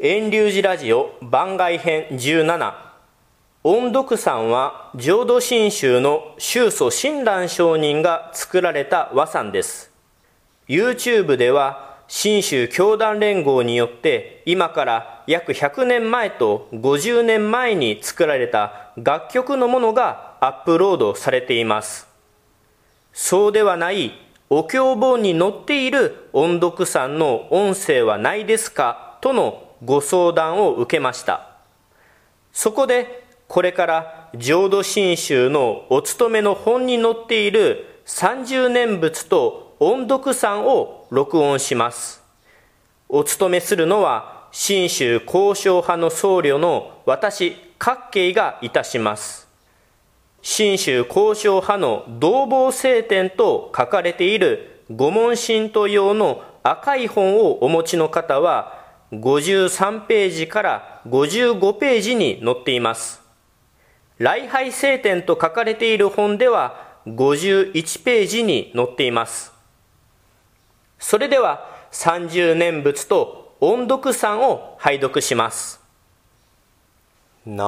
遠流寺ラジオ番外編17音読山は浄土真宗の宗祖親鸞上人が作られた和山です。YouTube では新宗教団連合によって今から約100年前と50年前に作られた楽曲のものがアップロードされています。そうではないお経本に載っている音読山の音声はないですか？とのご相談を受けました。そこでこれから浄土真宗のお勤めの本に載っている30念仏と音読山を録音します。お勤めするのは真宗交渉派の僧侶の私各慶がいたします。真宗交渉派の同房聖典と書かれている御門神徒用の赤い本をお持ちの方は53ページから55ページに載っています。礼拝聖典と書かれている本では51ページに載っています。それでは30念仏と音読山を拝読します。なー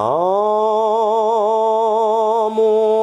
も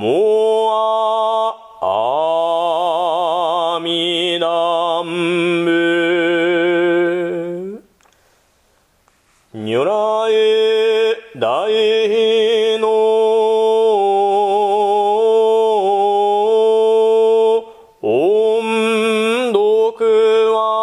もああみなむ如来大の。音読は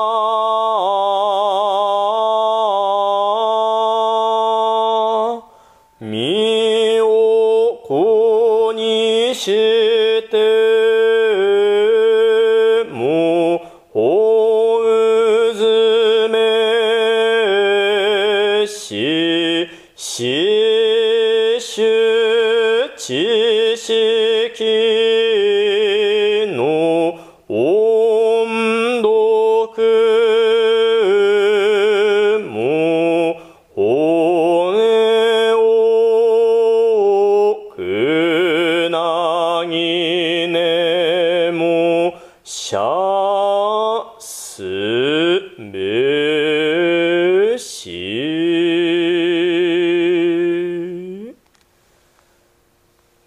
してもほうずめしししゅ知識のべし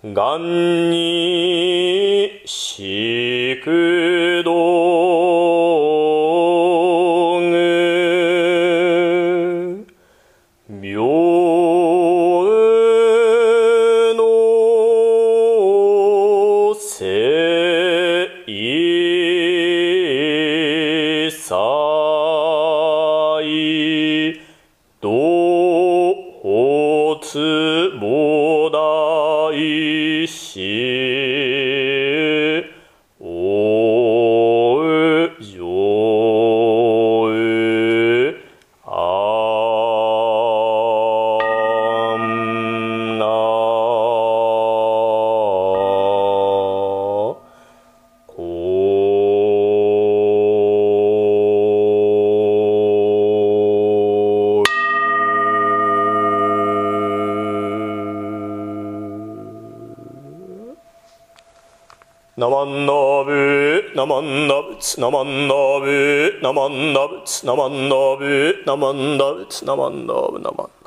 がんにしくつぼナマンナブナマンナブツナマンナブナマンナブツナマンナブナマンナブツナマンナブナマン